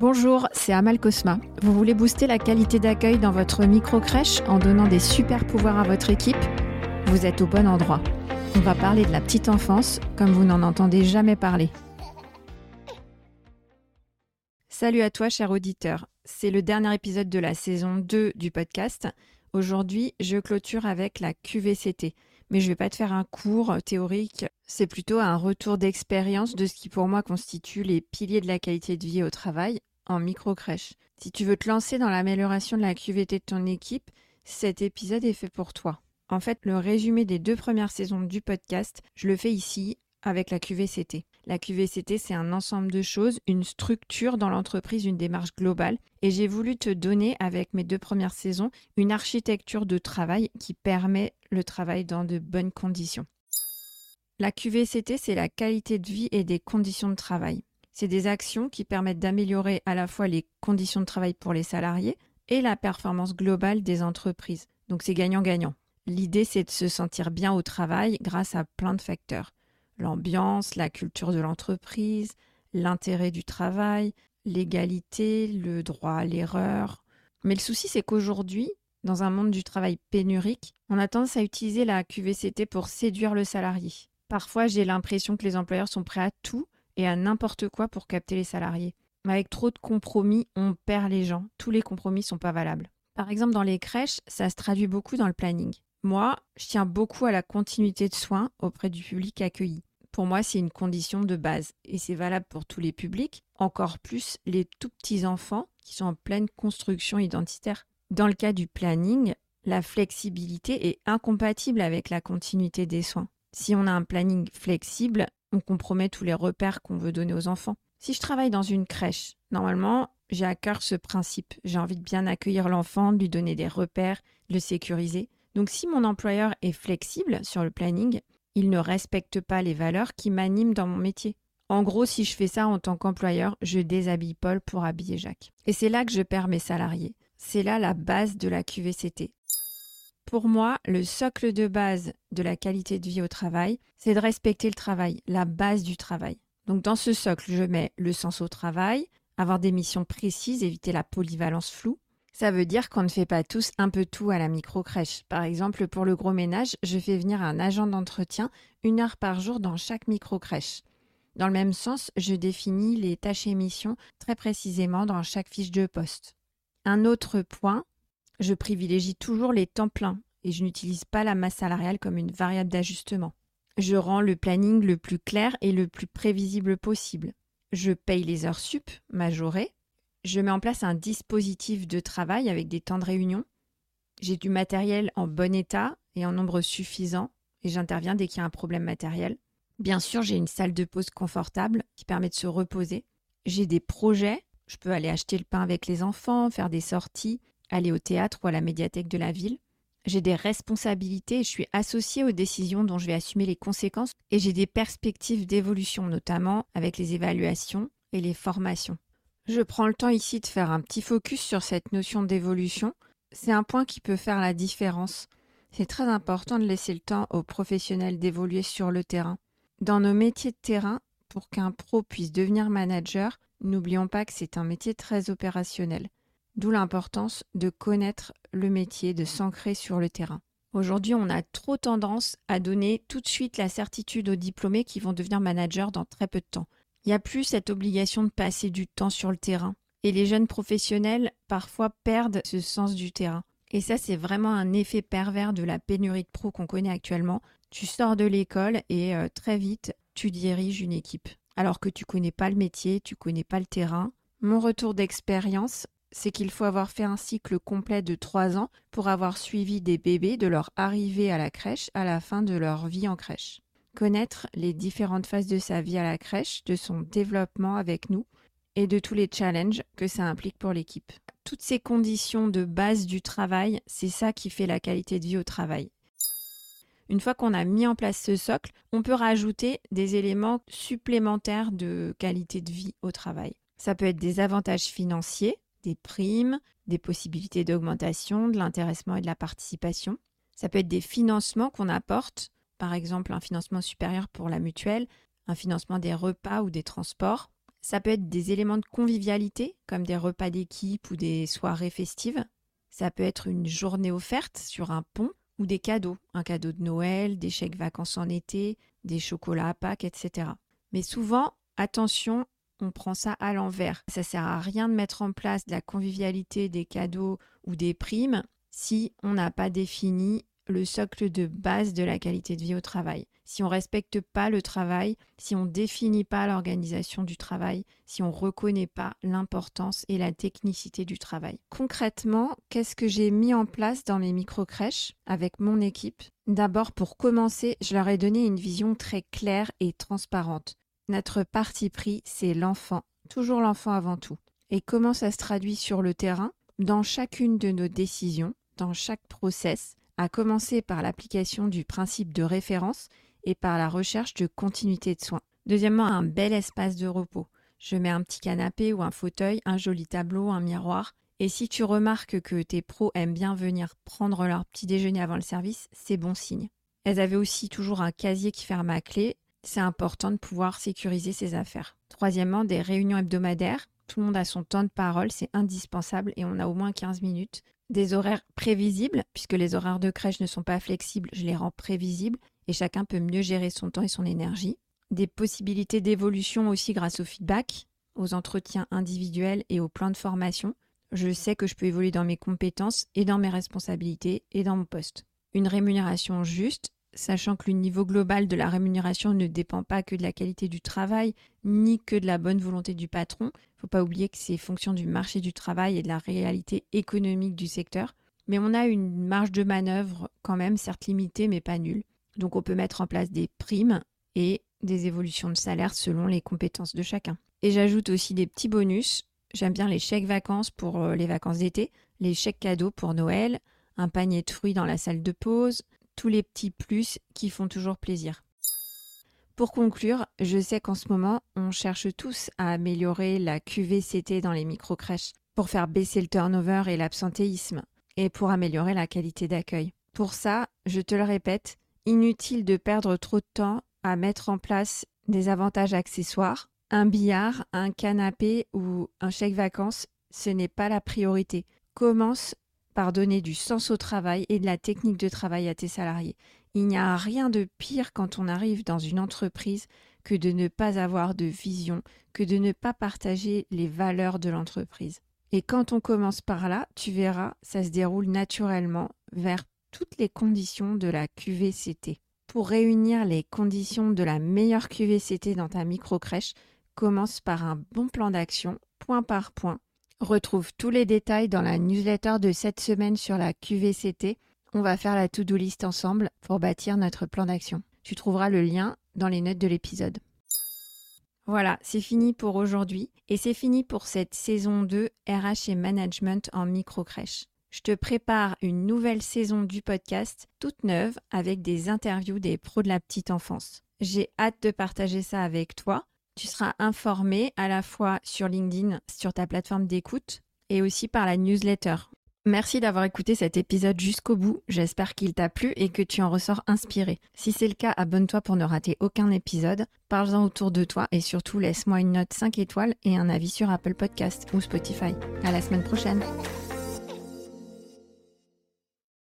Bonjour, c'est Amal Cosma. Vous voulez booster la qualité d'accueil dans votre micro-crèche en donnant des super pouvoirs à votre équipe? Vous êtes au bon endroit. On va parler de la petite enfance comme vous n'en entendez jamais parler. Salut à toi, cher auditeur. C'est le dernier épisode de la saison 2 du podcast. Aujourd'hui, je clôture avec la QVCT. Mais je ne vais pas te faire un cours théorique, c'est plutôt un retour d'expérience de ce qui pour moi constitue les piliers de la qualité de vie au travail en micro-crèche. Si tu veux te lancer dans l'amélioration de la QVT de ton équipe, cet épisode est fait pour toi. En fait, le résumé des deux premières saisons du podcast, je le fais ici avec la QVCT. La QVCT, c'est un ensemble de choses, une structure dans l'entreprise, une démarche globale. Et j'ai voulu te donner, avec mes deux premières saisons, une architecture de travail qui permet le travail dans de bonnes conditions. La QVCT, c'est la qualité de vie et des conditions de travail. C'est des actions qui permettent d'améliorer à la fois les conditions de travail pour les salariés et la performance globale des entreprises. Donc c'est gagnant-gagnant. L'idée, c'est de se sentir bien au travail grâce à plein de facteurs l'ambiance, la culture de l'entreprise, l'intérêt du travail, l'égalité, le droit à l'erreur. Mais le souci, c'est qu'aujourd'hui, dans un monde du travail pénurique, on a tendance à utiliser la QVCT pour séduire le salarié. Parfois, j'ai l'impression que les employeurs sont prêts à tout et à n'importe quoi pour capter les salariés. Mais avec trop de compromis, on perd les gens. Tous les compromis ne sont pas valables. Par exemple, dans les crèches, ça se traduit beaucoup dans le planning. Moi, je tiens beaucoup à la continuité de soins auprès du public accueilli. Pour moi, c'est une condition de base et c'est valable pour tous les publics, encore plus les tout petits enfants qui sont en pleine construction identitaire. Dans le cas du planning, la flexibilité est incompatible avec la continuité des soins. Si on a un planning flexible, on compromet tous les repères qu'on veut donner aux enfants. Si je travaille dans une crèche, normalement, j'ai à cœur ce principe. J'ai envie de bien accueillir l'enfant, de lui donner des repères, de le sécuriser. Donc si mon employeur est flexible sur le planning, il ne respecte pas les valeurs qui m'animent dans mon métier. En gros, si je fais ça en tant qu'employeur, je déshabille Paul pour habiller Jacques. Et c'est là que je perds mes salariés. C'est là la base de la QVCT. Pour moi, le socle de base de la qualité de vie au travail, c'est de respecter le travail, la base du travail. Donc dans ce socle, je mets le sens au travail, avoir des missions précises, éviter la polyvalence floue, ça veut dire qu'on ne fait pas tous un peu tout à la micro-crèche. Par exemple, pour le gros ménage, je fais venir un agent d'entretien une heure par jour dans chaque micro-crèche. Dans le même sens, je définis les tâches et missions très précisément dans chaque fiche de poste. Un autre point, je privilégie toujours les temps pleins et je n'utilise pas la masse salariale comme une variable d'ajustement. Je rends le planning le plus clair et le plus prévisible possible. Je paye les heures sup majorées je mets en place un dispositif de travail avec des temps de réunion. J'ai du matériel en bon état et en nombre suffisant et j'interviens dès qu'il y a un problème matériel. Bien sûr, j'ai une salle de pause confortable qui permet de se reposer. J'ai des projets. Je peux aller acheter le pain avec les enfants, faire des sorties, aller au théâtre ou à la médiathèque de la ville. J'ai des responsabilités et je suis associée aux décisions dont je vais assumer les conséquences et j'ai des perspectives d'évolution, notamment avec les évaluations et les formations. Je prends le temps ici de faire un petit focus sur cette notion d'évolution. C'est un point qui peut faire la différence. C'est très important de laisser le temps aux professionnels d'évoluer sur le terrain. Dans nos métiers de terrain, pour qu'un pro puisse devenir manager, n'oublions pas que c'est un métier très opérationnel. D'où l'importance de connaître le métier, de s'ancrer sur le terrain. Aujourd'hui, on a trop tendance à donner tout de suite la certitude aux diplômés qui vont devenir managers dans très peu de temps. Il n'y a plus cette obligation de passer du temps sur le terrain. Et les jeunes professionnels, parfois, perdent ce sens du terrain. Et ça, c'est vraiment un effet pervers de la pénurie de pros qu'on connaît actuellement. Tu sors de l'école et euh, très vite, tu diriges une équipe. Alors que tu connais pas le métier, tu connais pas le terrain. Mon retour d'expérience, c'est qu'il faut avoir fait un cycle complet de trois ans pour avoir suivi des bébés de leur arrivée à la crèche à la fin de leur vie en crèche connaître les différentes phases de sa vie à la crèche, de son développement avec nous et de tous les challenges que ça implique pour l'équipe. Toutes ces conditions de base du travail, c'est ça qui fait la qualité de vie au travail. Une fois qu'on a mis en place ce socle, on peut rajouter des éléments supplémentaires de qualité de vie au travail. Ça peut être des avantages financiers, des primes, des possibilités d'augmentation, de l'intéressement et de la participation. Ça peut être des financements qu'on apporte par exemple un financement supérieur pour la mutuelle, un financement des repas ou des transports. Ça peut être des éléments de convivialité, comme des repas d'équipe ou des soirées festives. Ça peut être une journée offerte sur un pont ou des cadeaux, un cadeau de Noël, des chèques vacances en été, des chocolats à Pâques, etc. Mais souvent, attention, on prend ça à l'envers. Ça sert à rien de mettre en place de la convivialité, des cadeaux ou des primes si on n'a pas défini le socle de base de la qualité de vie au travail. Si on ne respecte pas le travail, si on ne définit pas l'organisation du travail, si on ne reconnaît pas l'importance et la technicité du travail. Concrètement, qu'est-ce que j'ai mis en place dans mes micro-crèches avec mon équipe? D'abord, pour commencer, je leur ai donné une vision très claire et transparente. Notre parti pris, c'est l'enfant, toujours l'enfant avant tout. Et comment ça se traduit sur le terrain? Dans chacune de nos décisions, dans chaque process, à commencer par l'application du principe de référence et par la recherche de continuité de soins. Deuxièmement, un bel espace de repos. Je mets un petit canapé ou un fauteuil, un joli tableau, un miroir. Et si tu remarques que tes pros aiment bien venir prendre leur petit déjeuner avant le service, c'est bon signe. Elles avaient aussi toujours un casier qui ferme à clé. C'est important de pouvoir sécuriser ses affaires. Troisièmement, des réunions hebdomadaires. Tout le monde a son temps de parole, c'est indispensable et on a au moins 15 minutes des horaires prévisibles, puisque les horaires de crèche ne sont pas flexibles, je les rends prévisibles et chacun peut mieux gérer son temps et son énergie. Des possibilités d'évolution aussi grâce au feedback, aux entretiens individuels et au plan de formation. Je sais que je peux évoluer dans mes compétences et dans mes responsabilités et dans mon poste. Une rémunération juste, sachant que le niveau global de la rémunération ne dépend pas que de la qualité du travail, ni que de la bonne volonté du patron. Il ne faut pas oublier que c'est fonction du marché du travail et de la réalité économique du secteur. Mais on a une marge de manœuvre quand même, certes limitée, mais pas nulle. Donc on peut mettre en place des primes et des évolutions de salaire selon les compétences de chacun. Et j'ajoute aussi des petits bonus. J'aime bien les chèques vacances pour euh, les vacances d'été, les chèques cadeaux pour Noël, un panier de fruits dans la salle de pause, tous les petits plus qui font toujours plaisir. Pour conclure, je sais qu'en ce moment, on cherche tous à améliorer la QVCT dans les micro-crèches pour faire baisser le turnover et l'absentéisme et pour améliorer la qualité d'accueil. Pour ça, je te le répète, inutile de perdre trop de temps à mettre en place des avantages accessoires. Un billard, un canapé ou un chèque vacances, ce n'est pas la priorité. Commence par donner du sens au travail et de la technique de travail à tes salariés. Il n'y a rien de pire quand on arrive dans une entreprise que de ne pas avoir de vision, que de ne pas partager les valeurs de l'entreprise. Et quand on commence par là, tu verras, ça se déroule naturellement vers toutes les conditions de la QVCT. Pour réunir les conditions de la meilleure QVCT dans ta micro-crèche, commence par un bon plan d'action, point par point, Retrouve tous les détails dans la newsletter de cette semaine sur la QVCT. On va faire la to-do list ensemble pour bâtir notre plan d'action. Tu trouveras le lien dans les notes de l'épisode. Voilà, c'est fini pour aujourd'hui et c'est fini pour cette saison 2 RH et Management en micro-crèche. Je te prépare une nouvelle saison du podcast toute neuve avec des interviews des pros de la petite enfance. J'ai hâte de partager ça avec toi. Tu seras informé à la fois sur LinkedIn, sur ta plateforme d'écoute et aussi par la newsletter. Merci d'avoir écouté cet épisode jusqu'au bout. J'espère qu'il t'a plu et que tu en ressors inspiré. Si c'est le cas, abonne-toi pour ne rater aucun épisode. Parle-en autour de toi et surtout laisse-moi une note 5 étoiles et un avis sur Apple Podcast ou Spotify. À la semaine prochaine.